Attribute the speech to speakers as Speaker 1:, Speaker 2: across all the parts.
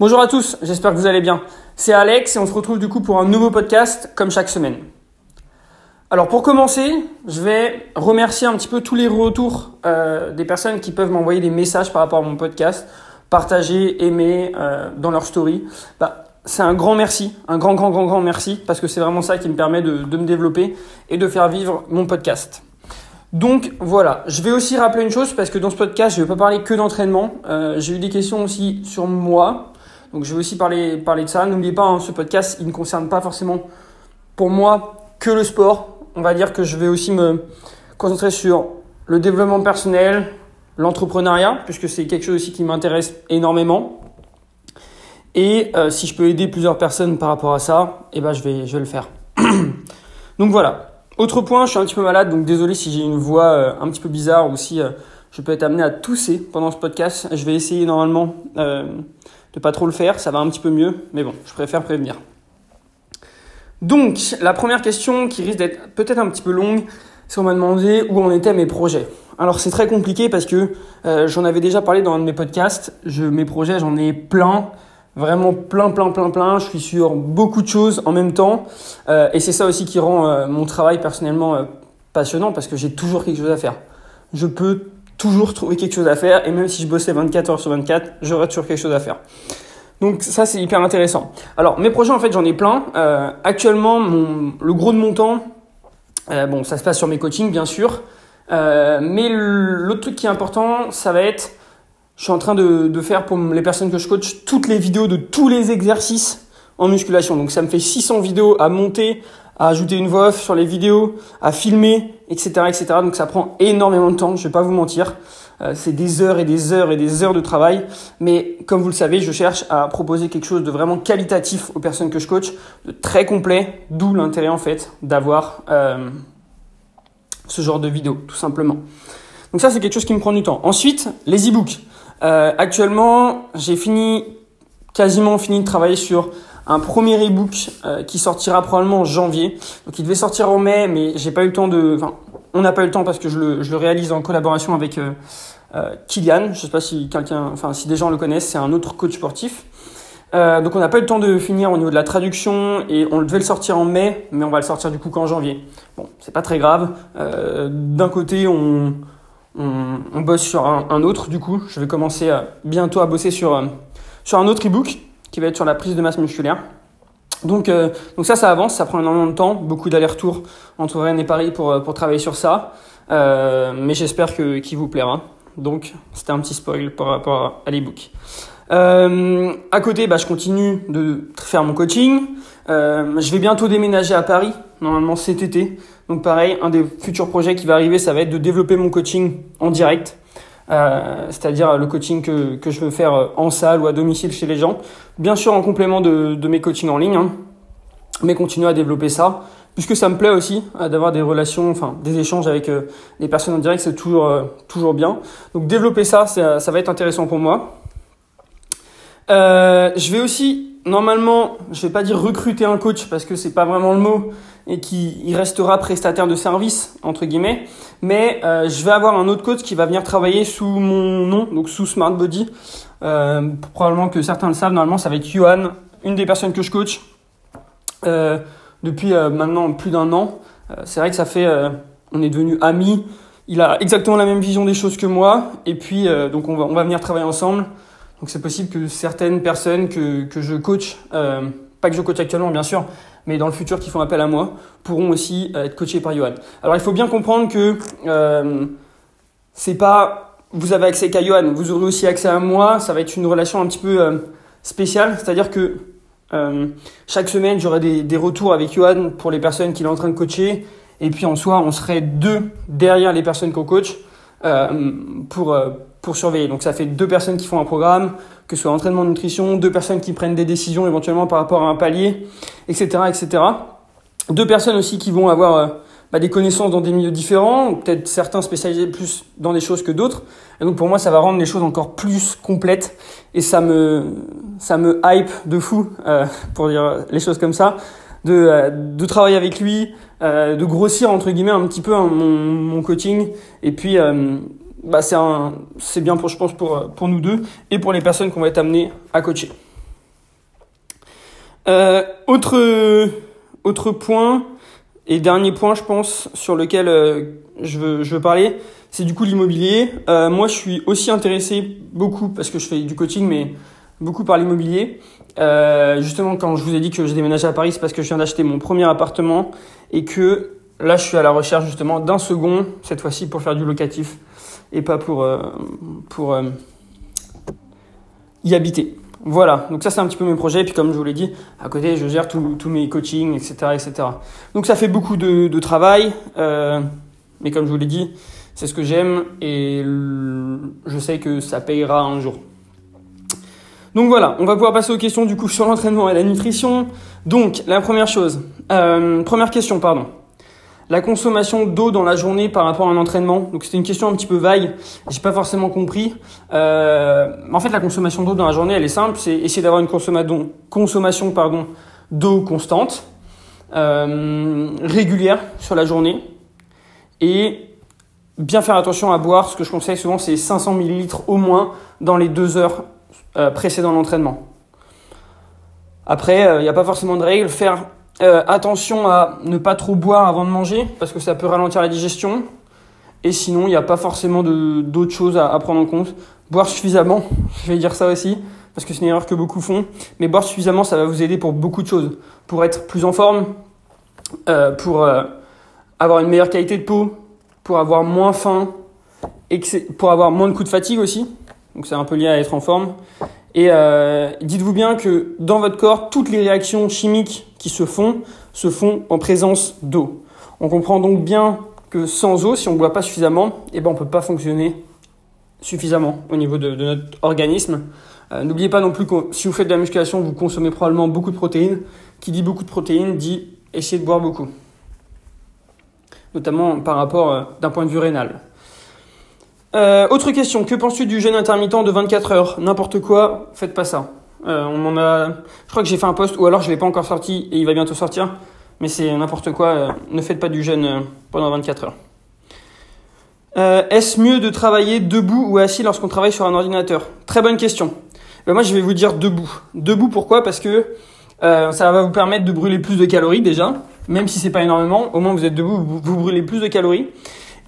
Speaker 1: Bonjour à tous, j'espère que vous allez bien. C'est Alex et on se retrouve du coup pour un nouveau podcast comme chaque semaine. Alors pour commencer, je vais remercier un petit peu tous les retours euh, des personnes qui peuvent m'envoyer des messages par rapport à mon podcast, partager, aimer euh, dans leur story. Bah, c'est un grand merci, un grand grand grand grand merci parce que c'est vraiment ça qui me permet de, me développer et de faire vivre mon podcast. Donc voilà, je vais aussi rappeler une chose parce que dans ce podcast, je ne vais pas parler que d'entraînement. Euh, J'ai eu des questions aussi sur moi, donc je vais aussi parler, parler de ça. N'oubliez pas, hein, ce podcast, il ne concerne pas forcément pour moi que le sport. On va dire que je vais aussi me concentrer sur le développement personnel, l'entrepreneuriat, puisque c'est quelque chose aussi qui m'intéresse énormément. Et euh, si je peux aider plusieurs personnes par rapport à ça, eh ben, je, vais, je vais le faire. donc voilà. Autre point, je suis un petit peu malade, donc désolé si j'ai une voix euh, un petit peu bizarre ou si euh, je peux être amené à tousser pendant ce podcast. Je vais essayer normalement pas trop le faire, ça va un petit peu mieux, mais bon, je préfère prévenir. Donc, la première question qui risque d'être peut-être un petit peu longue, c'est on m'a demandé où en étaient mes projets. Alors c'est très compliqué parce que euh, j'en avais déjà parlé dans un de mes podcasts. Je, mes projets, j'en ai plein, vraiment plein, plein, plein, plein. Je suis sur beaucoup de choses en même temps, euh, et c'est ça aussi qui rend euh, mon travail personnellement passionnant parce que j'ai toujours quelque chose à faire. Je peux toujours trouver quelque chose à faire, et même si je bossais 24 heures sur 24, j'aurais toujours quelque chose à faire. Donc ça c'est hyper intéressant. Alors mes projets en fait j'en ai plein. Euh, actuellement le gros de mon temps, euh, bon ça se passe sur mes coachings bien sûr, euh, mais l'autre truc qui est important ça va être, je suis en train de, de, faire pour les personnes que je coach toutes les vidéos de tous les exercices en musculation. Donc ça me fait 600 vidéos à monter, à ajouter une voix off sur les vidéos, à filmer, etc., etc. Donc ça prend énormément de temps, je vais pas vous mentir. Euh, c'est des heures et des heures et des heures de travail. Mais comme vous le savez, je cherche à proposer quelque chose de vraiment qualitatif aux personnes que je coach, de très complet, d'où l'intérêt en fait d'avoir euh, ce genre de vidéo, tout simplement. Donc ça, c'est quelque chose qui me prend du temps. Ensuite, les e-books. Euh, actuellement, j'ai fini, quasiment fini de travailler sur un premier e-book euh, qui sortira probablement en janvier. Donc il devait sortir en mai, mais j'ai pas eu le temps de. Enfin, on n'a pas eu le temps parce que je le, réalise en collaboration avec euh, euh, Kylian. Je sais pas si quelqu'un, enfin si des gens le connaissent, c'est un autre coach sportif. Euh, donc on n'a pas eu le temps de finir au niveau de la traduction et on devait le sortir en mai, mais on va le sortir du coup qu'en janvier. Bon, c'est pas très grave. Euh, D'un côté, on, on, bosse sur un, un, autre. Du coup, je vais commencer bientôt à bosser sur sur un autre ebook qui va être sur la prise de masse musculaire. Donc, euh, donc ça, ça avance, ça prend énormément de temps, beaucoup d'allers-retours entre Rennes et Paris pour, euh, pour travailler sur ça. Euh, mais j'espère qu'il vous plaira. Donc, c'était un petit spoil par rapport à l'ebook. Euh, à côté, bah, je continue de faire mon coaching. Je vais bientôt déménager à Paris, normalement cet été. Donc pareil, un des futurs projets qui va arriver, ça va être de développer mon coaching en direct. C'est-à-dire le coaching que, que je veux faire en salle ou à domicile chez les gens. Bien sûr en complément de, mes coachings en ligne, hein, mais continuer à développer ça, puisque ça me plaît aussi euh, d'avoir des relations, enfin des échanges avec euh, des personnes en direct, c'est toujours, euh, toujours bien. Donc développer ça, ça, ça va être intéressant pour moi. je vais aussi normalement, je vais pas dire recruter un coach parce que c'est pas vraiment le mot et qui il restera prestataire de service entre guillemets, mais euh, je vais avoir un autre coach qui va venir travailler sous mon nom, donc sous Smart Body. Euh, probablement que certains le savent. Normalement, ça va être Johan, une des personnes que je coach euh, depuis euh, maintenant plus d'un an. C'est vrai que ça fait, on est devenus amis. Il a exactement la même vision des choses que moi, et puis donc on va on va venir travailler ensemble. Donc c'est possible que certaines personnes que, que je coach, pas que je coach actuellement bien sûr, mais dans le futur qui font appel à moi, pourront aussi être coachés par Johan. Alors il faut bien comprendre que c'est pas vous avez accès qu'à Johan, vous aurez aussi accès à moi, ça va être une relation un petit peu euh, spéciale, c'est-à-dire que euh, chaque semaine j'aurai des, des retours avec Johan pour les personnes qu'il est en train de coacher, et puis en soi on serait deux derrière les personnes qu'on coach euh, pour pour surveiller. Donc ça fait deux personnes qui font un programme, que ce soit entraînement nutrition, deux personnes qui prennent des décisions éventuellement par rapport à un palier, etc., etc. Deux personnes aussi qui vont avoir bah, des connaissances dans des milieux différents, peut-être certains spécialisés plus dans des choses que d'autres. Et donc pour moi, ça va rendre les choses encore plus complètes et ça me ça me hype de fou euh, pour dire les choses comme ça, de euh, de travailler avec lui, euh, de grossir entre guillemets un petit peu hein, mon, mon coaching et puis euh, bah c'est un c'est bien pour je pense pour pour nous deux et pour les personnes qu'on va être amenés à coacher. Euh, autre, autre point, et dernier point, je pense, sur lequel euh, je, veux, parler, c'est du coup l'immobilier. Euh, moi, je suis aussi intéressé beaucoup, parce que je fais du coaching, mais beaucoup par l'immobilier. Euh, justement, quand je vous ai dit que je déménageais à Paris, c'est parce que je viens d'acheter mon premier appartement et que là, je suis à la recherche justement d'un second, cette fois-ci pour faire du locatif et pas pour, pour y habiter. Voilà, donc ça c'est un petit peu mes projets. Puis comme je vous l'ai dit, à côté je gère tous mes coachings, etc., etc. Donc ça fait beaucoup de, de travail, euh, mais comme je vous l'ai dit, c'est ce que j'aime et je sais que ça payera un jour. Donc voilà, on va pouvoir passer aux questions du coup sur l'entraînement et la nutrition. Donc la première chose, euh, première question, pardon la consommation d'eau dans la journée par rapport à un entraînement. Donc c'était une question un petit peu vague, j'ai pas forcément compris. Euh, en fait, la consommation d'eau dans la journée, elle est simple, c'est essayer d'avoir une consommation, pardon d'eau constante, euh, régulière sur la journée, et bien faire attention à boire. Ce que je conseille souvent, c'est 500 ml au moins dans les deux heures euh, précédant l'entraînement. Après, il euh, n'y a pas forcément de règle. Faire euh, attention à ne pas trop boire avant de manger parce que ça peut ralentir la digestion. Et sinon, il n'y a pas forcément d'autres choses à, prendre en compte. Boire suffisamment, je vais dire ça aussi, parce que c'est une erreur que beaucoup font. Mais boire suffisamment, ça va vous aider pour beaucoup de choses. Pour être plus en forme, euh, pour euh, avoir une meilleure qualité de peau, pour avoir moins faim, pour avoir moins de coups de fatigue aussi. Donc c'est un peu lié à être en forme. Et euh, dites-vous bien que dans votre corps, toutes les réactions chimiques qui se font se font en présence d'eau. On comprend donc bien que sans eau, si on ne boit pas suffisamment, eh ben on ne peut pas fonctionner suffisamment au niveau de, notre organisme. Euh, N'oubliez pas non plus que si vous faites de la musculation, vous consommez probablement beaucoup de protéines. Qui dit beaucoup de protéines dit essayez de boire beaucoup. Notamment par rapport euh, d'un point de vue rénal. Euh, autre question, que penses-tu du jeûne intermittent de 24 heures? N'importe quoi, faites pas ça. Euh, on a, je crois que j'ai fait un post, ou alors je l'ai pas encore sorti et il va bientôt sortir, mais c'est n'importe quoi. Euh, ne faites pas du jeûne pendant 24 heures. Est-ce mieux de travailler debout ou assis lorsqu'on travaille sur un ordinateur? Très bonne question. Moi, je vais vous dire debout. Debout, pourquoi? Parce que ça va vous permettre de brûler plus de calories déjà, même si c'est pas énormément. Au moins, vous êtes debout, vous brûlez plus de calories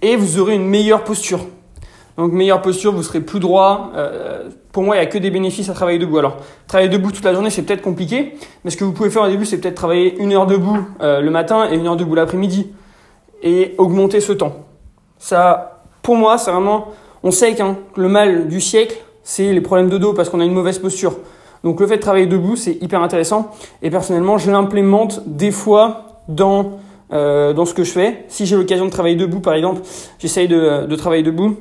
Speaker 1: et vous aurez une meilleure posture. Donc meilleure posture, vous serez plus droit. Euh, pour moi, il n'y a que des bénéfices à travailler debout. Alors, travailler debout toute la journée, c'est peut-être compliqué, mais ce que vous pouvez faire au début, c'est peut-être travailler une heure debout euh, le matin et une heure debout l'après-midi, et augmenter ce temps. Ça, pour moi, c'est vraiment, on sait qu'un le mal du siècle, c'est les problèmes de dos parce qu'on a une mauvaise posture. Donc le fait de travailler debout, c'est hyper intéressant. Et personnellement, je l'implémente des fois dans euh, dans ce que je fais. Si j'ai l'occasion de travailler debout, par exemple, j'essaye de, de travailler debout.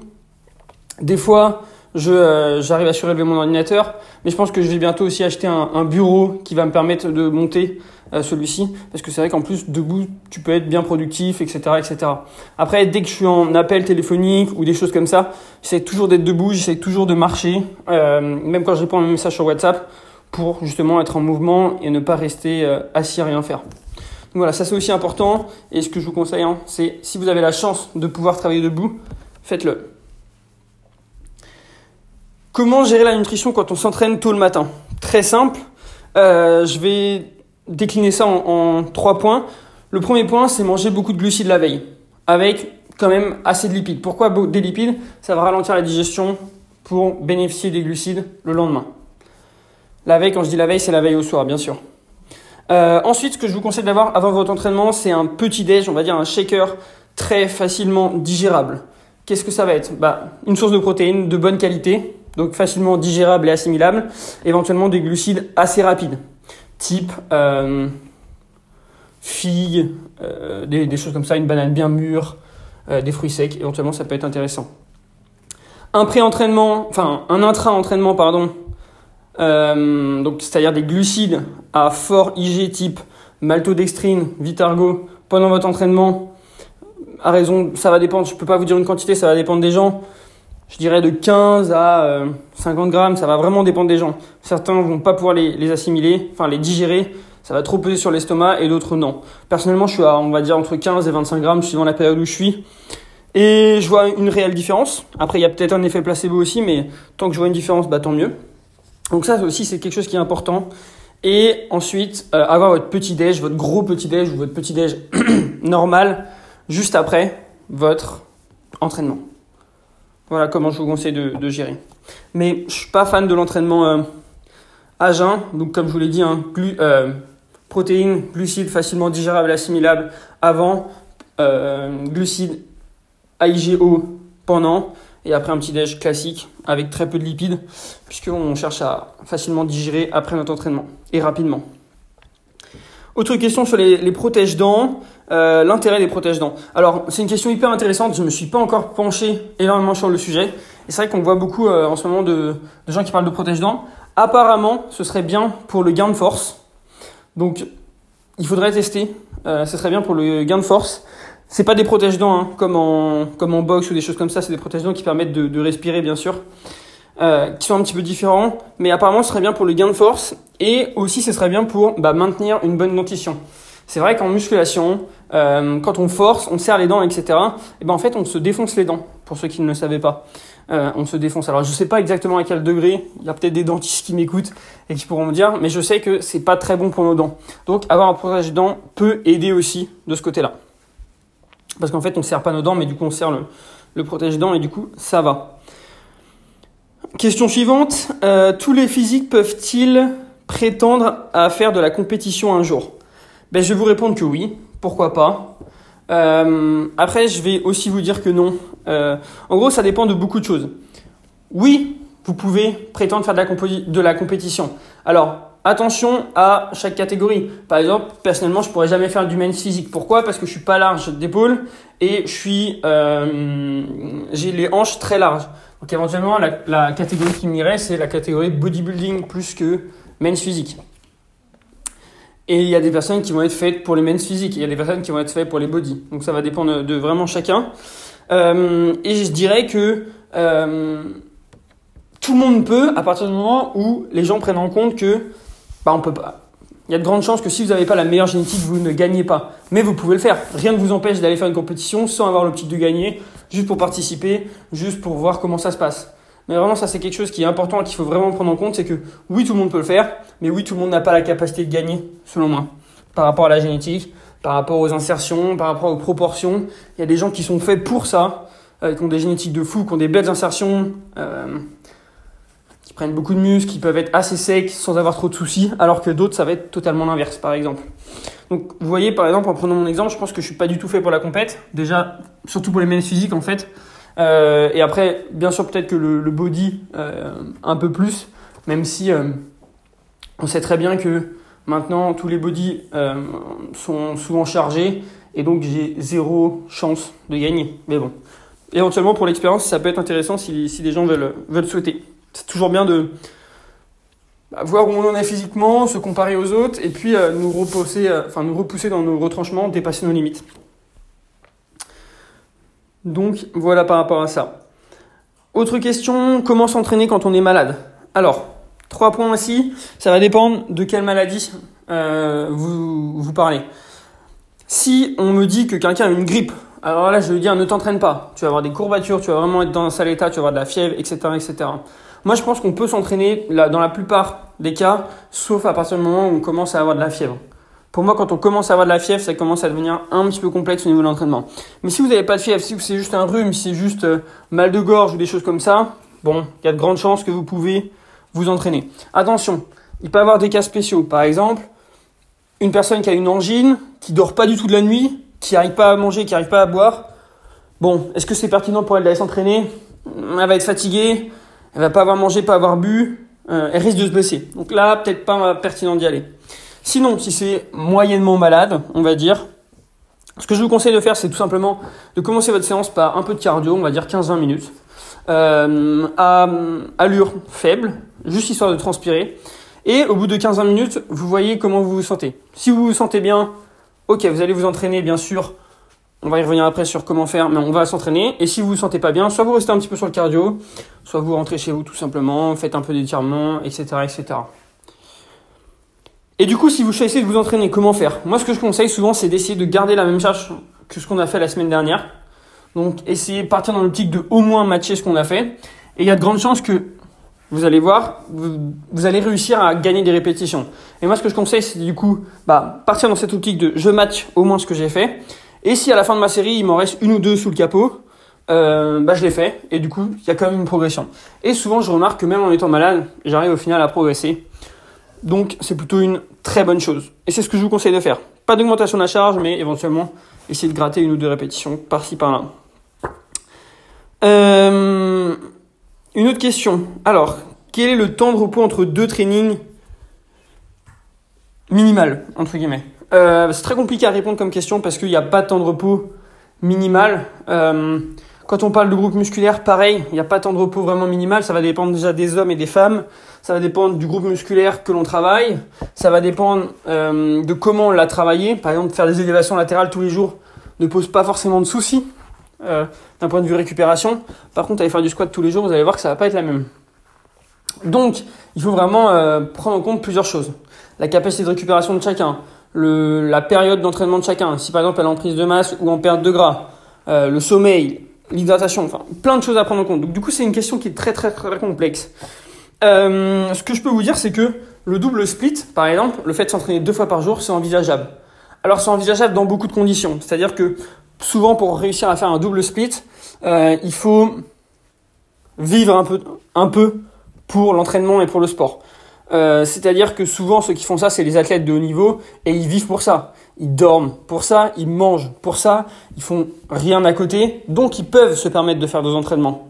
Speaker 1: Des fois, je, euh, j'arrive à surélever mon ordinateur, mais je pense que je vais bientôt aussi acheter un, un bureau qui va me permettre de monter euh, celui-ci, parce que c'est vrai qu'en plus, debout, tu peux être bien productif, etc., etc. Après, dès que je suis en appel téléphonique ou des choses comme ça, j'essaie toujours d'être debout, j'essaie toujours de marcher, euh, même quand je réponds à un message sur WhatsApp, pour justement être en mouvement et ne pas rester euh, assis à rien faire. Donc voilà, ça c'est aussi important, et ce que je vous conseille, hein, c'est si vous avez la chance de pouvoir travailler debout, faites-le. Comment gérer la nutrition quand on s'entraîne tôt le matin? Très simple. Euh, je vais décliner ça en, trois points. Le premier point, c'est manger beaucoup de glucides la veille, avec quand même assez de lipides. Pourquoi des lipides? Ça va ralentir la digestion pour bénéficier des glucides le lendemain. La veille, quand je dis la veille, c'est la veille au soir, bien sûr. Euh, ensuite, ce que je vous conseille d'avoir avant votre entraînement, c'est un petit déj, on va dire un shaker très facilement digérable. Qu'est-ce que ça va être? Bah, Une source de protéines de bonne qualité, donc facilement digérable et assimilable, éventuellement des glucides assez rapides, type euh, figues, euh, des, choses comme ça, une banane bien mûre, euh, des fruits secs, éventuellement ça peut être intéressant. Un pré-entraînement, enfin un intra-entraînement, pardon, donc c'est-à-dire des glucides à fort IG type maltodextrine, Vitargo, pendant votre entraînement, à raison, ça va dépendre, je peux pas vous dire une quantité, ça va dépendre des gens je dirais de 15 à euh, 50 grammes, ça va vraiment dépendre des gens. Certains vont pas pouvoir les, les assimiler, enfin les digérer, ça va trop peser sur l'estomac et d'autres non. Personnellement, je suis à, on va dire, entre 15 et 25 grammes suivant la période où je suis. Et je vois une réelle différence. Après, il y a peut-être un effet placebo aussi, mais tant que je vois une différence, bah tant mieux. Donc ça aussi, c'est quelque chose qui est important. Et ensuite, euh, avoir votre petit déj, votre gros petit déj ou votre petit déj normal juste après votre entraînement. Voilà comment je vous conseille de, gérer. Mais je suis pas fan de l'entraînement euh, à jeun. Donc comme je vous l'ai dit, hein, euh, protéines, glucides facilement digérables, assimilables avant, glucides AIGO pendant et après un petit déj classique avec très peu de lipides puisqu'on cherche à facilement digérer après notre entraînement et rapidement. Autre question sur les, les protèges-dents, euh, l'intérêt des protèges-dents. Alors c'est une question hyper intéressante, je ne me suis pas encore penché énormément sur le sujet et c'est vrai qu'on voit beaucoup euh, en ce moment de, gens qui parlent de protèges-dents. Apparemment ce serait bien pour le gain de force, donc il faudrait tester, euh, ce serait bien pour le gain de force. C'est pas des protège-dents hein, comme, en, comme boxe ou des choses comme ça, c'est des protège-dents qui permettent de, respirer bien sûr, qui sont un petit peu différents, mais apparemment ce serait bien pour le gain de force et aussi ce serait bien pour bah, maintenir une bonne dentition. C'est vrai qu'en musculation, euh, quand on force, on serre les dents, etc. Et ben en fait on se défonce les dents, pour ceux qui ne le savaient pas. Euh, on se défonce. Alors je sais pas exactement à quel degré, il y a peut-être des dentistes qui m'écoutent et qui pourront me dire, mais je sais que c'est pas très bon pour nos dents. Donc avoir un protège-dents peut aider aussi de ce côté-là. Parce qu'en fait, on ne serre pas nos dents, mais du coup, on serre le, protège-dents et du coup, ça va. Question suivante. Euh, tous les physiques peuvent-ils prétendre à faire de la compétition un jour? Ben, Je vais vous répondre que oui. Pourquoi pas euh, Après, je vais aussi vous dire que non. Euh, en gros, ça dépend de beaucoup de choses. Oui, vous pouvez prétendre faire de la, la compétition. Alors, attention à chaque catégorie. Par exemple, personnellement, je pourrais jamais faire du men's physique. Pourquoi? Parce que je suis pas large d'épaule et je suis, euh, j'ai les hanches très larges. Donc éventuellement, la, catégorie qui m'irait, c'est la catégorie bodybuilding plus que men's physique. Et il y a des personnes qui vont être faites pour les men's physique, il y a des personnes qui vont être faites pour les body. Donc ça va dépendre de vraiment chacun. Euh, et je dirais que euh, tout le monde peut à partir du moment où les gens prennent en compte que bah, on peut pas. Il y a de grandes chances que si vous n'avez pas la meilleure génétique, vous ne gagnez pas. Mais vous pouvez le faire. Rien ne vous empêche d'aller faire une compétition sans avoir l'optique de gagner, juste pour participer, juste pour voir comment ça se passe. Mais vraiment, ça c'est quelque chose qui est important et qu'il faut vraiment prendre en compte, c'est que oui, tout le monde peut le faire, mais oui, tout le monde n'a pas la capacité de gagner, selon moi, par rapport à la génétique, par rapport aux insertions, par rapport aux proportions. Il y a des gens qui sont faits pour ça, euh, qui ont des génétiques de fou, qui ont des belles insertions. Euh, prennent beaucoup de muscles, qui peuvent être assez secs sans avoir trop de soucis, alors que d'autres, ça va être totalement l'inverse, par exemple. Donc, vous voyez, par exemple, en prenant mon exemple, je pense que je suis pas du tout fait pour la compète. Déjà, surtout pour les mêmes physiques, en fait. Euh, et après, bien sûr, peut-être que le, body, euh, un peu plus, même si euh, on sait très bien que maintenant, tous les bodies sont souvent chargés, et donc j'ai zéro chance de gagner. Mais bon, éventuellement, pour l'expérience, ça peut être intéressant si, si des gens veulent, veulent souhaiter c'est toujours bien de bah, voir où on en est physiquement, se comparer aux autres, et puis nous, repousser, nous repousser dans nos retranchements, dépasser nos limites. Donc voilà par rapport à ça. Autre question, comment s'entraîner quand on est malade? Alors, trois points aussi, ça va dépendre de quelle maladie euh, vous, parlez. Si on me dit que quelqu'un a une grippe, alors là je lui dis ne t'entraîne pas, tu vas avoir des courbatures, tu vas vraiment être dans un sale état, tu vas avoir de la fièvre, etc. etc. Moi, je pense qu'on peut s'entraîner dans la plupart des cas, sauf à partir du moment où on commence à avoir de la fièvre. Pour moi, quand on commence à avoir de la fièvre, ça commence à devenir un petit peu complexe au niveau de l'entraînement. Mais si vous n'avez pas de fièvre, si c'est juste un rhume, si c'est juste euh, mal de gorge ou des choses comme ça, bon, il y a de grandes chances que vous pouvez vous entraîner. Attention, il peut y avoir des cas spéciaux. Par exemple, une personne qui a une angine, qui dort pas du tout de la nuit, qui n'arrive pas à manger, qui n'arrive pas à boire. Bon, est-ce que c'est pertinent pour elle d'aller s'entraîner? Elle va être fatiguée, elle va pas avoir mangé, pas avoir bu, euh, elle risque de se blesser. Donc là, peut-être pas pertinent d'y aller. Sinon, si c'est moyennement malade, on va dire, ce que je vous conseille de faire, c'est tout simplement de commencer votre séance par un peu de cardio, on va dire 15-20 minutes, euh, à allure faible, juste histoire de transpirer. Et au bout de 15-20 minutes, vous voyez comment vous vous sentez. Si vous vous sentez bien, ok, vous allez vous entraîner, bien sûr, on va y revenir après sur comment faire, mais on va s'entraîner. Et si vous vous sentez pas bien, soit vous restez un petit peu sur le cardio, soit vous rentrez chez vous tout simplement, faites un peu d'étirement, etc., etc. Et du coup, si vous choisissez de vous entraîner, comment faire? Moi, ce que je conseille souvent, c'est d'essayer de garder la même charge que ce qu'on a fait la semaine dernière. Donc, essayez de partir dans l'optique de au moins matcher ce qu'on a fait. Et il y a de grandes chances que vous allez voir, vous, allez réussir à gagner des répétitions. Et moi, ce que je conseille, c'est du coup, bah, partir dans cette optique de je match au moins ce que j'ai fait. Et si à la fin de ma série, il m'en reste une ou deux sous le capot, euh, bah, je l'ai fait. Et du coup, il y a quand même une progression. Et souvent, je remarque que même en étant malade, j'arrive au final à progresser. Donc, c'est plutôt une très bonne chose. Et c'est ce que je vous conseille de faire. Pas d'augmentation de la charge, mais éventuellement, essayer de gratter une ou deux répétitions par-ci par-là. Euh, une autre question. Alors, quel est le temps de repos entre deux trainings minimal, entre guillemets euh, C'est très compliqué à répondre comme question parce qu'il n'y a pas de temps de repos minimal. Euh, quand on parle de groupe musculaire, pareil, il n'y a pas de temps de repos vraiment minimal. Ça va dépendre déjà des hommes et des femmes. Ça va dépendre du groupe musculaire que l'on travaille. Ça va dépendre euh, de comment on l'a travaillé. Par exemple, faire des élévations latérales tous les jours ne pose pas forcément de soucis. Euh, d'un point de vue récupération. Par contre, aller faire du squat tous les jours, vous allez voir que ça va pas être la même. Donc, il faut vraiment euh, prendre en compte plusieurs choses. La capacité de récupération de chacun, le, la période d'entraînement de chacun, si par exemple elle est en prise de masse ou en perte de gras, le sommeil, l'hydratation, enfin plein de choses à prendre en compte. Donc du coup, c'est une question qui est très très très complexe. Ce que je peux vous dire, c'est que le double split, par exemple, le fait de s'entraîner deux fois par jour, c'est envisageable. Alors c'est envisageable dans beaucoup de conditions. C'est-à-dire que souvent pour réussir à faire un double split, euh, il faut vivre un peu, un peu pour l'entraînement et pour le sport. Euh, c'est-à-dire que souvent ceux qui font ça, c'est les athlètes de haut niveau et ils vivent pour ça. Ils dorment pour ça, ils mangent pour ça, ils font rien à côté, donc ils peuvent se permettre de faire des entraînements.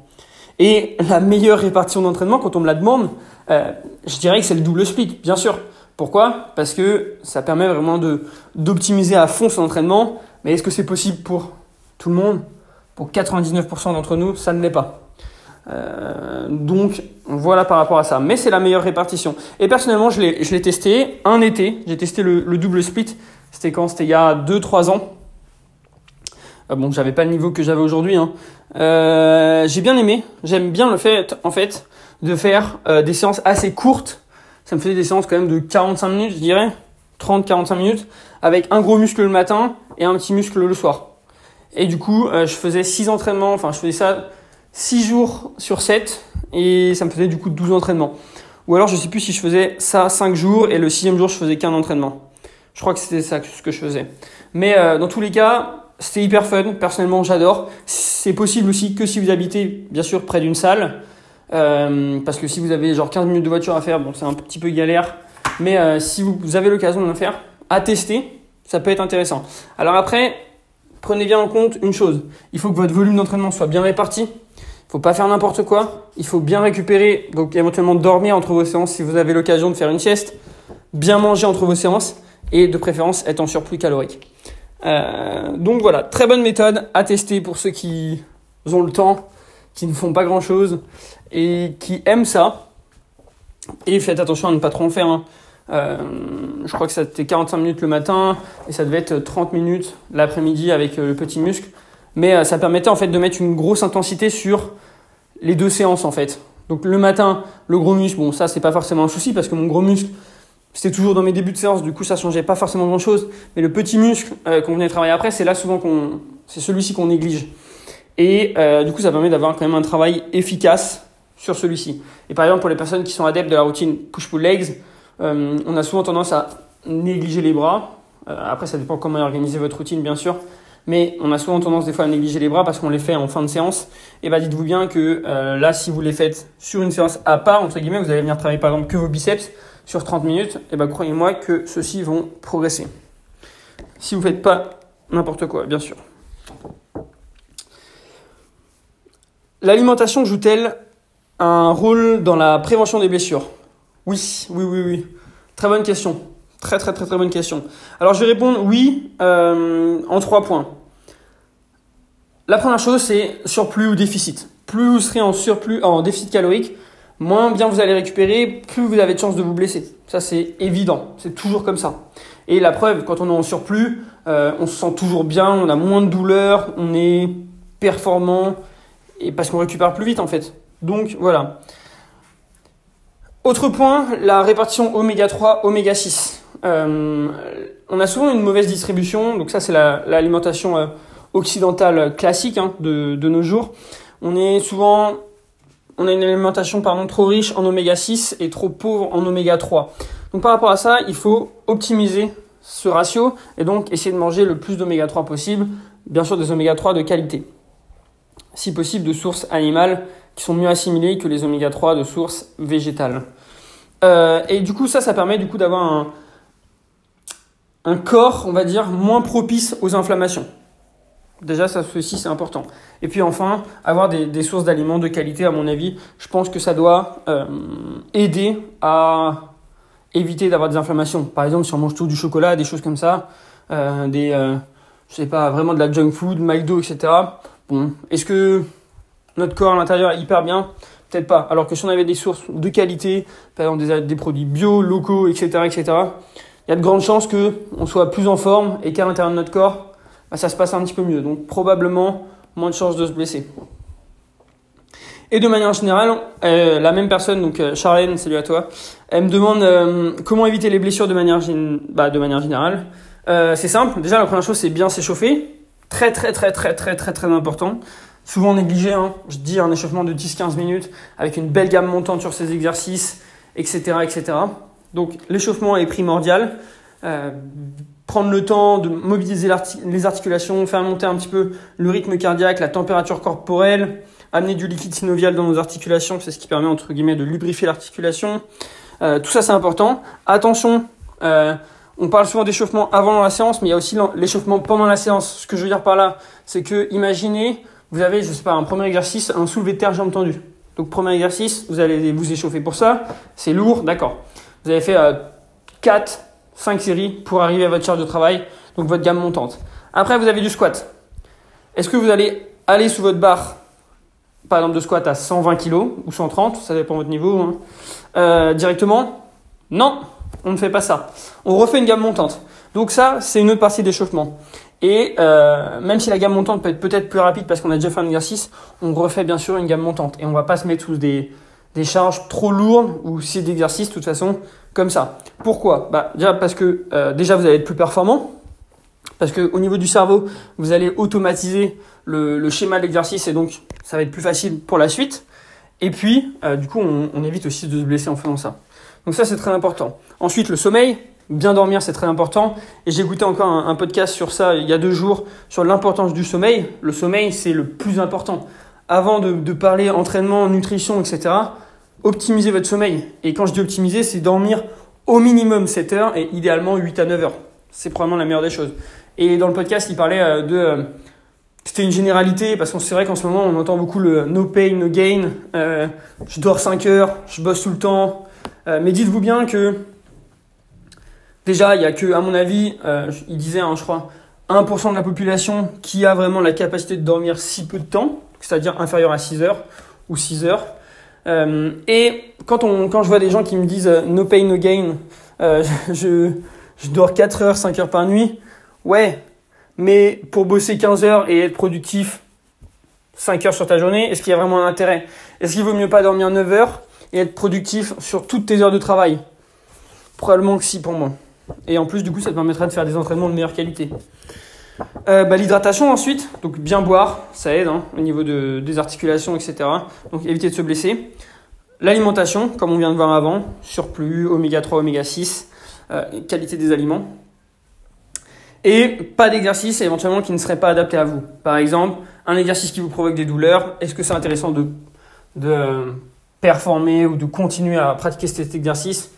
Speaker 1: Et la meilleure répartition d'entraînement, quand on me la demande, euh, je dirais que c'est le double split, bien sûr. Pourquoi? Parce que ça permet vraiment de d'optimiser à fond son entraînement mais est-ce que c'est possible pour tout le monde? Pour 99% d'entre nous, ça ne l'est pas. Euh, donc voilà par rapport à ça. Mais c'est la meilleure répartition. Et personnellement, je l'ai testé un été. J'ai testé le, double split. C'était quand? C'était il y a 2-3 ans. Euh, bon, j'avais pas le niveau que j'avais aujourd'hui. Hein. Euh, j'ai bien aimé. J'aime bien le fait, en fait, de faire euh, des séances assez courtes. Ça me faisait des séances quand même de 45 minutes, je dirais. 30-45 minutes. Avec un gros muscle le matin et un petit muscle le soir. Et du coup, euh, je faisais 6 entraînements, enfin je faisais ça 6 jours sur 7 et ça me faisait du coup 12 entraînements. Ou alors je sais plus si je faisais ça 5 jours et le sixième jour je faisais qu'un entraînement. Je crois que c'était ça que je faisais. Mais euh, dans tous les cas, c'était hyper fun. Personnellement, j'adore. C'est possible aussi que si vous habitez, bien sûr, près d'une salle. Euh, parce que si vous avez genre 15 minutes de voiture à faire, bon, c'est un petit peu galère. Mais si vous avez l'occasion de le faire, à tester ça peut être intéressant. Alors après, prenez bien en compte une chose. Il faut que votre volume d'entraînement soit bien réparti. Il faut pas faire n'importe quoi. Il faut bien récupérer, donc éventuellement dormir entre vos séances si vous avez l'occasion de faire une sieste. Bien manger entre vos séances et de préférence être en surplus calorique. Euh, donc voilà, très bonne méthode à tester pour ceux qui ont le temps, qui ne font pas grand chose et qui aiment ça. Et faites attention à ne pas trop en faire. Hein. Euh, je crois que c'était 45 minutes le matin et ça devait être 30 minutes l'après-midi avec euh, le petit muscle. Mais ça permettait en fait de mettre une grosse intensité sur les deux séances en fait. Donc le matin, le gros muscle, bon ça c'est pas forcément un souci parce que mon gros muscle c'était toujours dans mes débuts de séance, du coup ça changeait pas forcément grand chose. Mais le petit muscle qu'on venait travailler après, c'est là souvent qu'on, c'est celui-ci qu'on néglige. Et du coup ça permet d'avoir quand même un travail efficace sur celui-ci. Et par exemple pour les personnes qui sont adeptes de la routine push-pull legs, euh, on a souvent tendance à négliger les bras. Euh, après, ça dépend comment organiser votre routine, bien sûr. Mais on a souvent tendance des fois à négliger les bras parce qu'on les fait en fin de séance. Et bah dites-vous bien que euh, là, si vous les faites sur une séance à part, entre guillemets, vous allez venir travailler par exemple que vos biceps sur 30 minutes, et bah croyez-moi que ceux-ci vont progresser. Si vous ne faites pas n'importe quoi, bien sûr. L'alimentation joue-t-elle un rôle dans la prévention des blessures? Oui, oui, oui, oui. Très bonne question. Très, très, très, très bonne question. Alors, je vais répondre oui euh, en trois points. La première chose, c'est surplus ou déficit. Plus vous serez en surplus, en déficit calorique, moins bien vous allez récupérer, plus vous avez de chances de vous blesser. Ça, c'est évident. C'est toujours comme ça. Et la preuve, quand on est en surplus, euh, on se sent toujours bien, on a moins de douleur, on est performant, et parce qu'on récupère plus vite en fait. Donc voilà. Autre point, la répartition oméga 3, oméga 6. Euh, on a souvent une mauvaise distribution, donc ça c'est l'alimentation euh, occidentale classique hein, de, de, nos jours. On est souvent on a une alimentation pardon, trop riche en oméga 6 et trop pauvre en oméga 3. Donc par rapport à ça, il faut optimiser ce ratio et donc essayer de manger le plus d'oméga 3 possible, bien sûr des oméga 3 de qualité. Si possible de sources animales qui sont mieux assimilées que les oméga 3 de sources végétales. Euh, et du coup, ça, ça permet du coup d'avoir un, un corps, on va dire, moins propice aux inflammations. Déjà, ça, ceci, c'est important. Et puis enfin, avoir des, sources d'aliments de qualité, à mon avis, je pense que ça doit euh, aider à éviter d'avoir des inflammations. Par exemple, si on mange tout du chocolat, des choses comme ça, euh, des, euh, je sais pas, vraiment de la junk food, McDo, etc. Est-ce que notre corps à l'intérieur est hyper bien? Peut-être pas. Alors que si on avait des sources de qualité, par exemple des, des produits bio, locaux, etc., etc., il y a de grandes chances que on soit plus en forme et qu'à l'intérieur de notre corps, bah, ça se passe un petit peu mieux. Donc probablement moins de chances de se blesser. Et de manière générale, euh, la même personne, donc euh, Charlène, salut à toi, elle me demande euh, comment éviter les blessures de manière, bah, de manière générale. c'est simple, déjà la première chose c'est bien s'échauffer, très très très très très très très important. Souvent négligé, hein. je dis un échauffement de 10-15 minutes avec une belle gamme montante sur ces exercices, etc. etc. Donc l'échauffement est primordial prendre le temps de mobiliser les articulations, faire monter un petit peu le rythme cardiaque, la température corporelle, amener du liquide synovial dans nos articulations, c'est ce qui permet entre guillemets de lubrifier l'articulation. Euh, tout ça c'est important. Attention, euh, on parle souvent d'échauffement avant la séance, mais il y a aussi l'échauffement pendant la séance. Ce que je veux dire par là, c'est que imaginez, vous avez, je sais pas, un premier exercice, un soulevé de terre jambes tendues. Donc premier exercice, vous allez vous échauffer pour ça, c'est lourd, d'accord. Vous avez fait euh, 4 5 séries pour arriver à votre charge de travail, donc votre gamme montante. Après, vous avez du squat. Est-ce que vous allez aller sous votre barre, par exemple de squat à 120 kg ou 130, ça dépend de votre niveau, hein, euh, directement? Non, on ne fait pas ça. On refait une gamme montante. Donc ça, c'est une autre partie d'échauffement. Et euh, même si la gamme montante peut être peut-être plus rapide parce qu'on a déjà fait un exercice, on refait bien sûr une gamme montante. Et on va pas se mettre sous des, des charges trop lourdes ou si c'est d'exercice, de toute façon, comme ça. Pourquoi? Bah, Déjà parce que euh, déjà vous allez être plus performant, parce qu'au niveau du cerveau, vous allez automatiser le, schéma de l'exercice et donc ça va être plus facile pour la suite. Et puis, euh, du coup, on, évite aussi de se blesser en faisant ça. Donc ça, c'est très important. Ensuite, le sommeil. Bien dormir, c'est très important. Et j'ai écouté encore un, podcast sur ça il y a deux jours, sur l'importance du sommeil. Le sommeil, c'est le plus important. Avant de, parler entraînement, nutrition, etc., optimiser votre sommeil. Et quand je dis optimiser, c'est dormir au minimum 7 heures et idéalement 8 à 9 heures. C'est probablement la meilleure des choses. Et dans le podcast, il parlait euh, de... Euh, c'était une généralité parce que c'est vrai qu'en ce moment, on entend beaucoup le no pain, no gain. Euh, je dors 5 heures, je bosse tout le temps. mais dites-vous bien que déjà, il y a que, à mon avis, il disait, hein, je crois, 1% de la population qui a vraiment la capacité de dormir si peu de temps, c'est-à-dire inférieur à 6 heures ou 6 heures. Euh, et quand, je vois des gens qui me disent euh, no pain, no gain, euh, je, je dors 4 heures, 5 heures par nuit, ouais, mais pour bosser 15 heures et être productif 5 heures sur ta journée, est-ce qu'il y a vraiment un intérêt? Est-ce qu'il vaut mieux pas dormir 9 heures et être productif sur toutes tes heures de travail? Probablement que si pour moi. Et en plus, du coup, ça te permettra de faire des entraînements de meilleure qualité. Euh, bah, l'hydratation ensuite, donc bien boire, ça aide hein, au niveau de, des articulations, etc. Donc éviter de se blesser. L'alimentation, comme on vient de voir avant, surplus, oméga 3, oméga 6, euh, qualité des aliments. Et pas d'exercice éventuellement qui ne serait pas adapté à vous. Par exemple, un exercice qui vous provoque des douleurs, est-ce que c'est intéressant de, de performer ou de continuer à pratiquer cet exercice?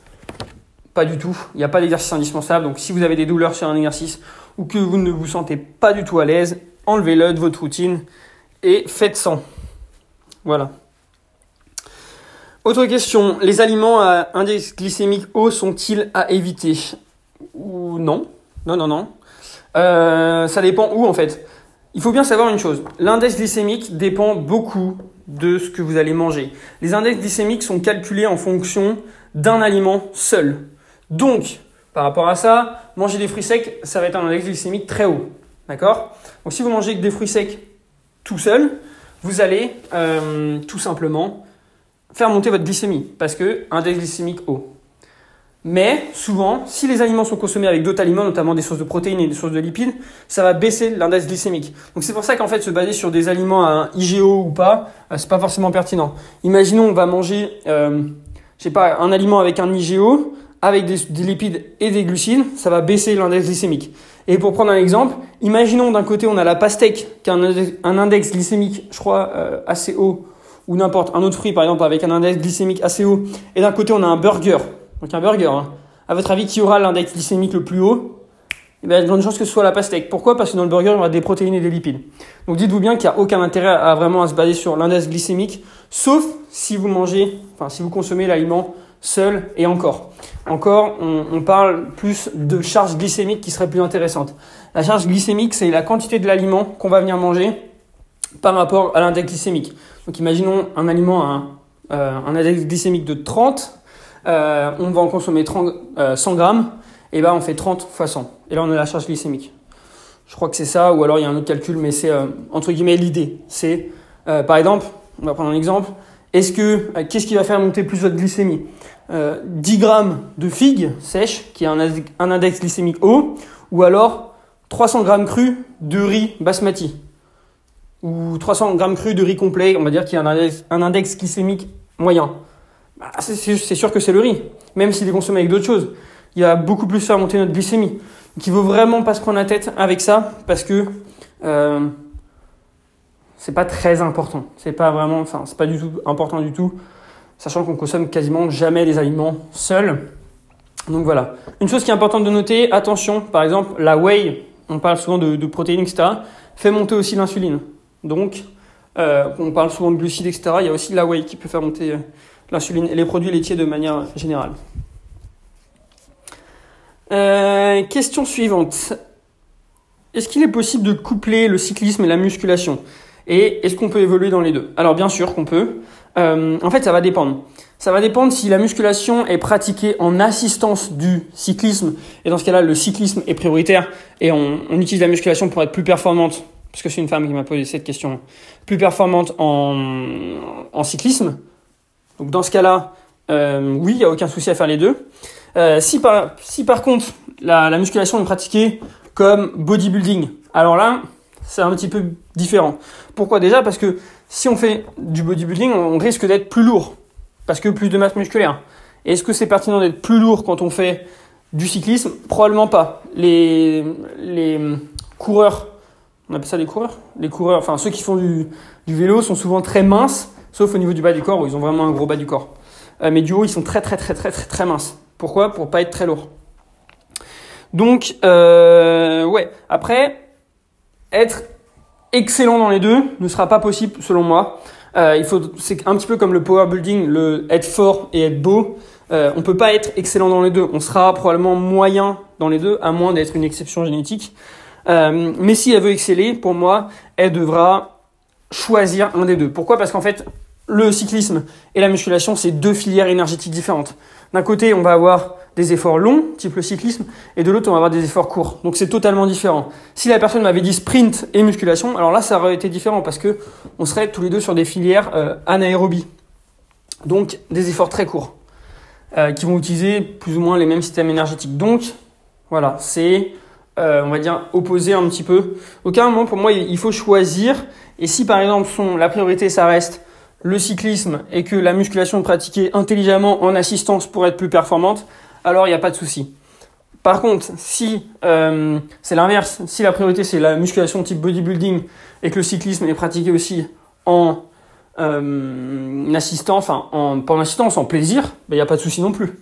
Speaker 1: Pas du tout. Il n'y a pas d'exercice indispensable. Donc si vous avez des douleurs sur un exercice, ou que vous ne vous sentez pas du tout à l'aise, enlevez-le de votre routine et faites sans. Voilà. Autre question, les aliments à index glycémique haut sont-ils à éviter? Ou non Non, non, non. Euh, ça dépend où en fait. Il faut bien savoir une chose, l'index glycémique dépend beaucoup de ce que vous allez manger. Les index glycémiques sont calculés en fonction d'un aliment seul. Donc, par rapport à ça, manger des fruits secs, ça va être un index glycémique très haut. D'accord? Donc si vous mangez des fruits secs tout seul, vous allez euh, tout simplement faire monter votre glycémie parce que index glycémique haut. Mais souvent, si les aliments sont consommés avec d'autres aliments, notamment des sources de protéines et des sources de lipides, ça va baisser l'index glycémique. Donc c'est pour ça qu'en fait se baser sur des aliments à un IGO ou pas, euh, c'est pas forcément pertinent. Imaginons on va manger, euh, je sais pas, un aliment avec un IGO, avec des, lipides et des glucides, ça va baisser l'index glycémique. Et pour prendre un exemple, imaginons d'un côté on a la pastèque qui a un index, glycémique, je crois, euh, assez haut, ou n'importe un autre fruit par exemple avec un index glycémique assez haut, et d'un côté on a un burger donc un burger. Hein. À votre avis, qui aura l'index glycémique le plus haut? Eh bien, il y a de grandes chances que ce soit la pastèque. Pourquoi? Parce que dans le burger, il y aura des protéines et des lipides. Donc dites-vous bien qu'il n'y a aucun intérêt à vraiment se baser sur l'index glycémique, sauf si vous mangez, enfin si vous consommez l'aliment seul et encore. Encore, on, parle plus de charge glycémique qui serait plus intéressante. La charge glycémique, c'est la quantité de l'aliment qu'on va venir manger par rapport à l'index glycémique. Donc imaginons un aliment à un, euh, un index glycémique de 30 euh, on va en consommer 30, 100 euh, grammes, et ben on fait 30 fois 100. Et là, on a la charge glycémique. Je crois que c'est ça, ou alors il y a un autre calcul, mais c'est entre guillemets l'idée. C'est, par exemple, on va prendre un exemple. Est-ce que, qu'est-ce qui va faire monter plus votre glycémie 10 grammes de figues sèches, qui a un, index glycémique haut, ou alors 300 grammes crus de riz basmati, ou 300 grammes crus de riz complet, on va dire, qui a un index glycémique moyen. Bah, c'est sûr que c'est le riz, même s'il est consommé avec d'autres choses. Il y a beaucoup plus faire monter notre glycémie. Donc il ne faut vraiment pas se prendre la tête avec ça parce que euh, c'est pas très important. C'est pas vraiment, enfin c'est pas du tout important du tout, sachant qu'on consomme quasiment jamais des aliments seuls. Donc voilà. Une chose qui est importante de noter, attention, par exemple la whey, on parle souvent de, protéines, etc., fait monter aussi l'insuline. Donc euh, on parle souvent de glucides, etc. Il y a aussi la whey qui peut faire monter euh, l'insuline et les produits laitiers de manière générale. Euh, question suivante. Est-ce qu'il est possible de coupler le cyclisme et la musculation? Et est-ce qu'on peut évoluer dans les deux? Alors bien sûr qu'on peut. Euh, en fait, ça va dépendre. Ça va dépendre si la musculation est pratiquée en assistance du cyclisme. Et dans ce cas-là, le cyclisme est prioritaire et on, utilise la musculation pour être plus performante. Parce que c'est une femme qui m'a posé cette question. Plus performante en cyclisme. Donc dans ce cas-là, euh, oui, il n'y a aucun souci à faire les deux. Euh, si, par, si par contre la, musculation est pratiquée comme bodybuilding, alors là, c'est un petit peu différent. Pourquoi déjà? Parce que si on fait du bodybuilding, on risque d'être plus lourd, parce que plus de masse musculaire. Est-ce que c'est pertinent d'être plus lourd quand on fait du cyclisme? Probablement pas. Les, les coureurs, on appelle ça les coureurs? Les coureurs, enfin ceux qui font du, vélo sont souvent très minces sauf au niveau du bas du corps où ils ont vraiment un gros bas du corps. Euh, mais du haut, ils sont très très très très très très minces. Pourquoi? Pour pas être très lourds. Donc, euh, ouais. Après, être excellent dans les deux ne sera pas possible selon moi. Euh, il faut, c'est un petit peu comme le power building, le être fort et être beau. Euh, on peut pas être excellent dans les deux. On sera probablement moyen dans les deux, à moins d'être une exception génétique. Euh, mais si elle veut exceller, pour moi, elle devra choisir un des deux. Pourquoi? Parce qu'en fait, le cyclisme et la musculation, c'est deux filières énergétiques différentes. D'un côté, on va avoir des efforts longs, type le cyclisme, et de l'autre, on va avoir des efforts courts. Donc c'est totalement différent. Si la personne m'avait dit sprint et musculation, alors là, ça aurait été différent parce que on serait tous les deux sur des filières euh, anaérobie. Donc des efforts très courts, euh, qui vont utiliser plus ou moins les mêmes systèmes énergétiques. Donc voilà, c'est euh, on va dire opposé un petit peu. Aucun moment pour moi, il faut choisir. Et si par exemple la priorité ça reste le cyclisme et que la musculation est pratiquée intelligemment en assistance pour être plus performante, alors il n'y a pas de souci. Par contre, si euh, c'est l'inverse, si la priorité c'est la musculation type bodybuilding et que le cyclisme est pratiqué aussi en euh, assistance, enfin en, pas en assistance, en plaisir, ben, il n'y a pas de souci non plus.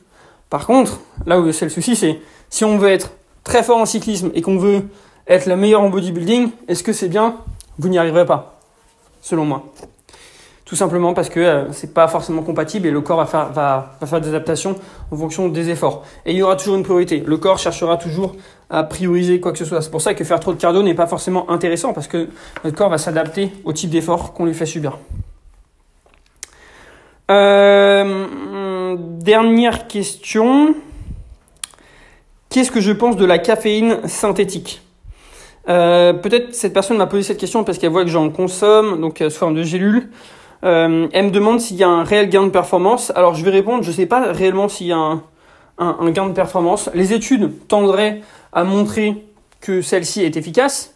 Speaker 1: Par contre, là où c'est le souci, c'est si on veut être très fort en cyclisme et qu'on veut être la meilleure en bodybuilding, est-ce que c'est bien? Vous n'y arriverez pas, selon moi. Tout simplement parce que euh, c'est pas forcément compatible et le corps va faire, des adaptations en fonction des efforts. Et il y aura toujours une priorité. Le corps cherchera toujours à prioriser quoi que ce soit. C'est pour ça que faire trop de cardio n'est pas forcément intéressant parce que notre corps va s'adapter au type d'effort qu'on lui fait subir. Euh, dernière question. Qu'est-ce que je pense de la caféine synthétique? Euh, Peut-être cette personne m'a posé cette question parce qu'elle voit que j'en consomme, donc sous forme de gélules. Euh, elle me demande s'il y a un réel gain de performance. Alors je vais répondre, je ne sais pas réellement s'il y a un, gain de performance. Les études tendraient à montrer que celle-ci est efficace.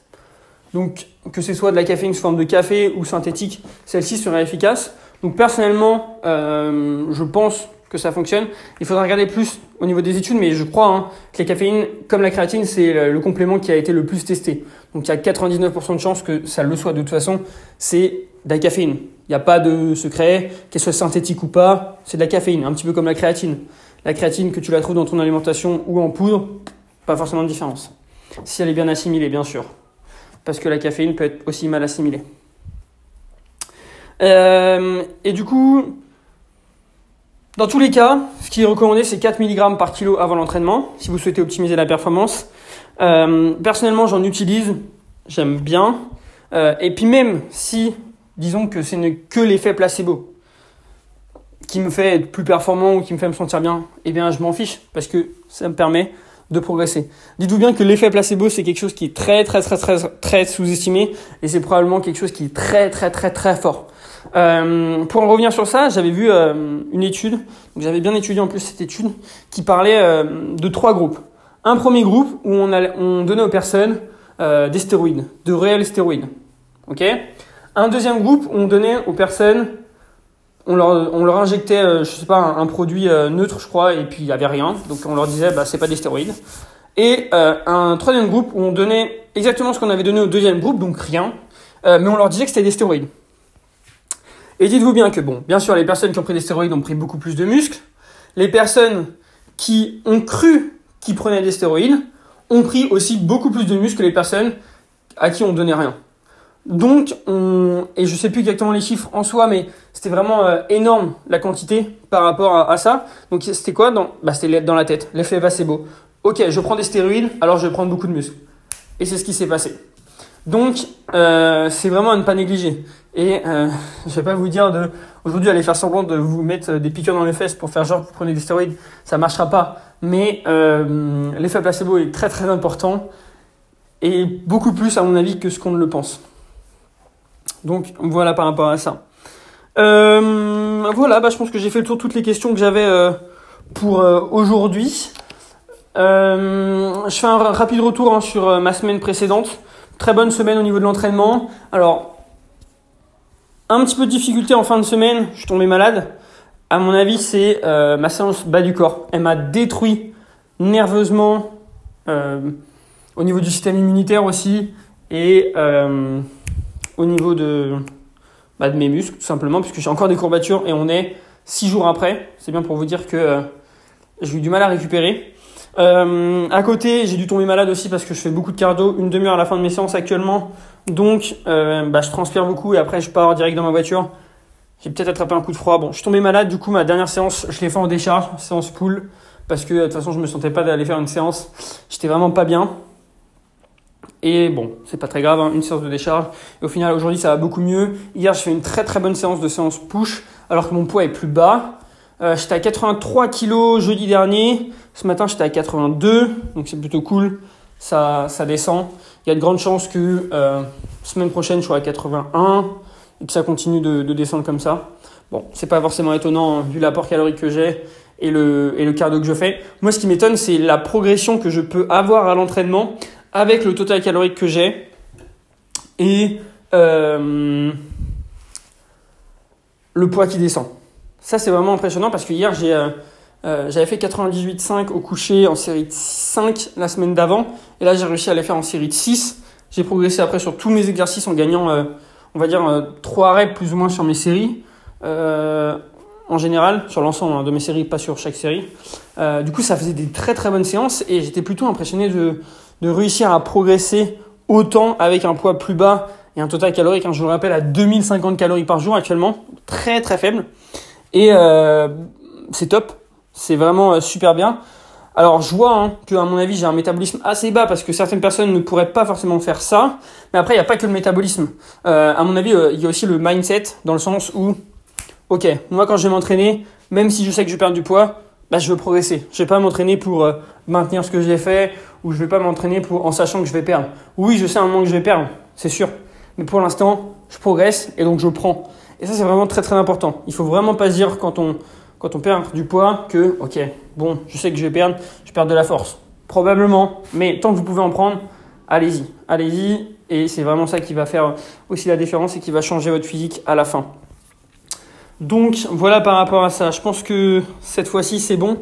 Speaker 1: Donc, que ce soit de la caféine sous forme de café ou synthétique, celle-ci serait efficace. Donc, personnellement, euh, je pense que ça fonctionne. Il faudra regarder plus au niveau des études, mais je crois hein, que les caféines, comme la créatine, c'est le complément qui a été le plus testé. Donc, il y a 99% de chances que ça le soit de toute façon. C'est de la caféine. Il n'y a pas de secret, qu'elle soit synthétique ou pas, c'est de la caféine, un petit peu comme la créatine. La créatine, que tu la trouves dans ton alimentation ou en poudre, pas forcément de différence. Si elle est bien assimilée, bien sûr parce que la caféine peut être aussi mal assimilée. Euh, et du coup, dans tous les cas, ce qui est recommandé, c'est 4 mg par kilo avant l'entraînement, si vous souhaitez optimiser la performance. Euh, personnellement, j'en utilise, j'aime bien. Euh, et puis même si, disons que ce n'est que l'effet placebo qui me fait être plus performant ou qui me fait me sentir bien, eh bien je m'en fiche, parce que ça me permet de progresser. Dites-vous bien que l'effet placebo, c'est quelque chose qui est très, très, très, très, très sous-estimé et c'est probablement quelque chose qui est très, très, très, très fort. Euh, pour en revenir sur ça, j'avais vu une étude, j'avais bien étudié en plus cette étude, qui parlait de trois groupes. Un premier groupe où on, donnait aux personnes euh, des stéroïdes, de réels stéroïdes. un deuxième groupe où on donnait aux personnes on leur, injectait, euh, je sais pas, un, produit euh, neutre, je crois, et puis il y avait rien. Donc on leur disait, bah c'est pas des stéroïdes. Et un troisième groupe où on donnait exactement ce qu'on avait donné au deuxième groupe, donc rien, mais on leur disait que c'était des stéroïdes. Et dites-vous bien que bon, bien sûr, les personnes qui ont pris des stéroïdes ont pris beaucoup plus de muscles. Les personnes qui ont cru qu'ils prenaient des stéroïdes ont pris aussi beaucoup plus de muscles que les personnes à qui on donnait rien. Donc, on, et je sais plus exactement les chiffres en soi, mais c'était vraiment euh, énorme la quantité par rapport à, ça. Donc, c'était quoi dans, bah, C'était dans la tête, l'effet placebo. Ok, je prends des stéroïdes, alors je vais prendre beaucoup de muscles. Et c'est ce qui s'est passé. Donc, euh, c'est vraiment à ne pas négliger. Et euh, je vais pas vous dire de aujourd'hui aller faire semblant de vous mettre des piqûres dans les fesses pour faire genre que vous prenez des stéroïdes, ça marchera pas. Mais euh, l'effet placebo est très très important et beaucoup plus à mon avis que ce qu'on ne le pense. Donc voilà par rapport à ça. Euh, voilà, bah, je pense que j'ai fait le tour de toutes les questions que j'avais euh, pour aujourd'hui. Je fais un rapide retour hein, sur ma semaine précédente. Très bonne semaine au niveau de l'entraînement. Alors, un petit peu de difficulté en fin de semaine, je suis tombé malade. À mon avis, c'est euh, ma séance bas du corps. Elle m'a détruit nerveusement au niveau du système immunitaire aussi et au niveau de, bah, de mes muscles, tout simplement, puisque j'ai encore des courbatures et on est 6 jours après. C'est bien pour vous dire que euh, j'ai eu du mal à récupérer. Euh, à côté, j'ai dû tomber malade aussi parce que je fais beaucoup de cardio, une demi-heure à la fin de mes séances actuellement. Donc, euh, bah, je transpire beaucoup et après, je pars direct dans ma voiture. J'ai peut-être attrapé un coup de froid. Bon, je suis tombé malade, du coup, ma dernière séance, je l'ai fait en décharge, séance pool, parce que de toute façon, je me sentais pas d'aller faire une séance. J'étais vraiment pas bien. Et bon, c'est pas très grave, hein, une séance de décharge. Et au final, aujourd'hui, ça va beaucoup mieux. Hier, je fais une très très bonne séance de séance push, alors que mon poids est plus bas. Euh, j'étais à 83 kg jeudi dernier. Ce matin, j'étais à 82, donc c'est plutôt cool. Ça, ça descend. Il y a de grandes chances que euh, semaine prochaine, je sois à 81 que ça continue de, de descendre comme ça. Bon, c'est pas forcément étonnant hein, vu l'apport calorique que j'ai et le, et le cardio que je fais. Moi, ce qui m'étonne, c'est la progression que je peux avoir à l'entraînement avec le total calorique que j'ai et euh, le poids qui descend. Ça, c'est vraiment impressionnant parce que hier, j'ai, euh, euh, j'avais fait 98,5 au coucher en série de 5 la semaine d'avant. Et là, j'ai réussi à les faire en série de 6. J'ai progressé après sur tous mes exercices en gagnant, on va dire, euh, 3 reps plus ou moins sur mes séries. Euh, en général, sur l'ensemble hein, de mes séries, pas sur chaque série. du coup, ça faisait des très très bonnes séances et j'étais plutôt impressionné de, réussir à progresser autant avec un poids plus bas et un total calorique, hein, je vous le rappelle, à 2050 calories par jour actuellement, très très faible. Et euh, c'est top, c'est vraiment euh, super bien. Alors je vois hein, que à mon avis j'ai un métabolisme assez bas parce que certaines personnes ne pourraient pas forcément faire ça. Mais après il n'y a pas que le métabolisme. Euh, à mon avis euh, il y a aussi le mindset dans le sens où, ok, moi quand je vais m'entraîner, même si je sais que je perds du poids, bah, je veux progresser. Je vais pas m'entraîner pour euh, maintenir ce que j'ai fait ou je vais pas m'entraîner pour en sachant que je vais perdre. Oui je sais un moment que je vais perdre, c'est sûr. Mais pour l'instant je progresse et donc je prends. Et ça c'est vraiment très très important. Il faut vraiment pas se dire quand on quand on perd du poids que, ok, bon, je sais que je vais perdre, je perds de la force. Probablement, mais tant que vous pouvez en prendre, allez-y, allez-y. Et c'est vraiment ça qui va faire aussi la différence et qui va changer votre physique à la fin. Donc voilà par rapport à ça. Je pense que cette fois-ci c'est bon.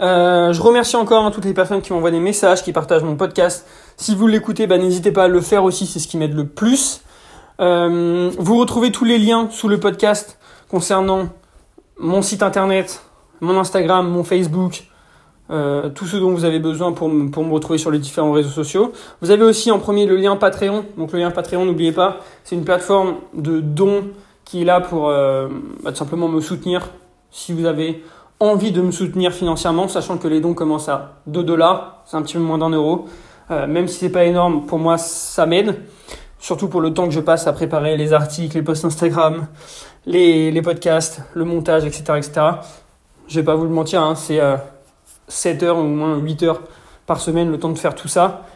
Speaker 1: Euh, je remercie encore hein, toutes les personnes qui m'envoient des messages, qui partagent mon podcast. Si vous l'écoutez, bah, n'hésitez pas à le faire aussi, c'est ce qui m'aide le plus. Euh, vous retrouvez tous les liens sous le podcast concernant mon site internet, mon Instagram, mon Facebook, euh, tout ce dont vous avez besoin pour, me retrouver sur les différents réseaux sociaux. Vous avez aussi en premier le lien Patreon. Donc le lien Patreon, n'oubliez pas, c'est une plateforme de dons qui est là pour euh, bah, simplement me soutenir si vous avez envie de me soutenir financièrement, sachant que les dons commencent à 2 dollars, c'est un petit peu moins d'un euro. Euh, même si c'est pas énorme, pour moi ça m'aide. Surtout pour le temps que je passe à préparer les articles, les posts Instagram, les, podcasts, le montage, etc. etc. Je vais pas vous le mentir, hein, c'est euh, 7 heures ou au moins 8 heures par semaine le temps de faire tout ça.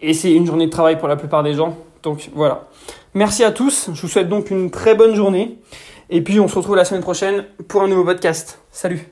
Speaker 1: Et c'est une journée de travail pour la plupart des gens. Donc voilà. Merci à tous. Je vous souhaite donc une très bonne journée. Et puis on se retrouve la semaine prochaine pour un nouveau podcast. Salut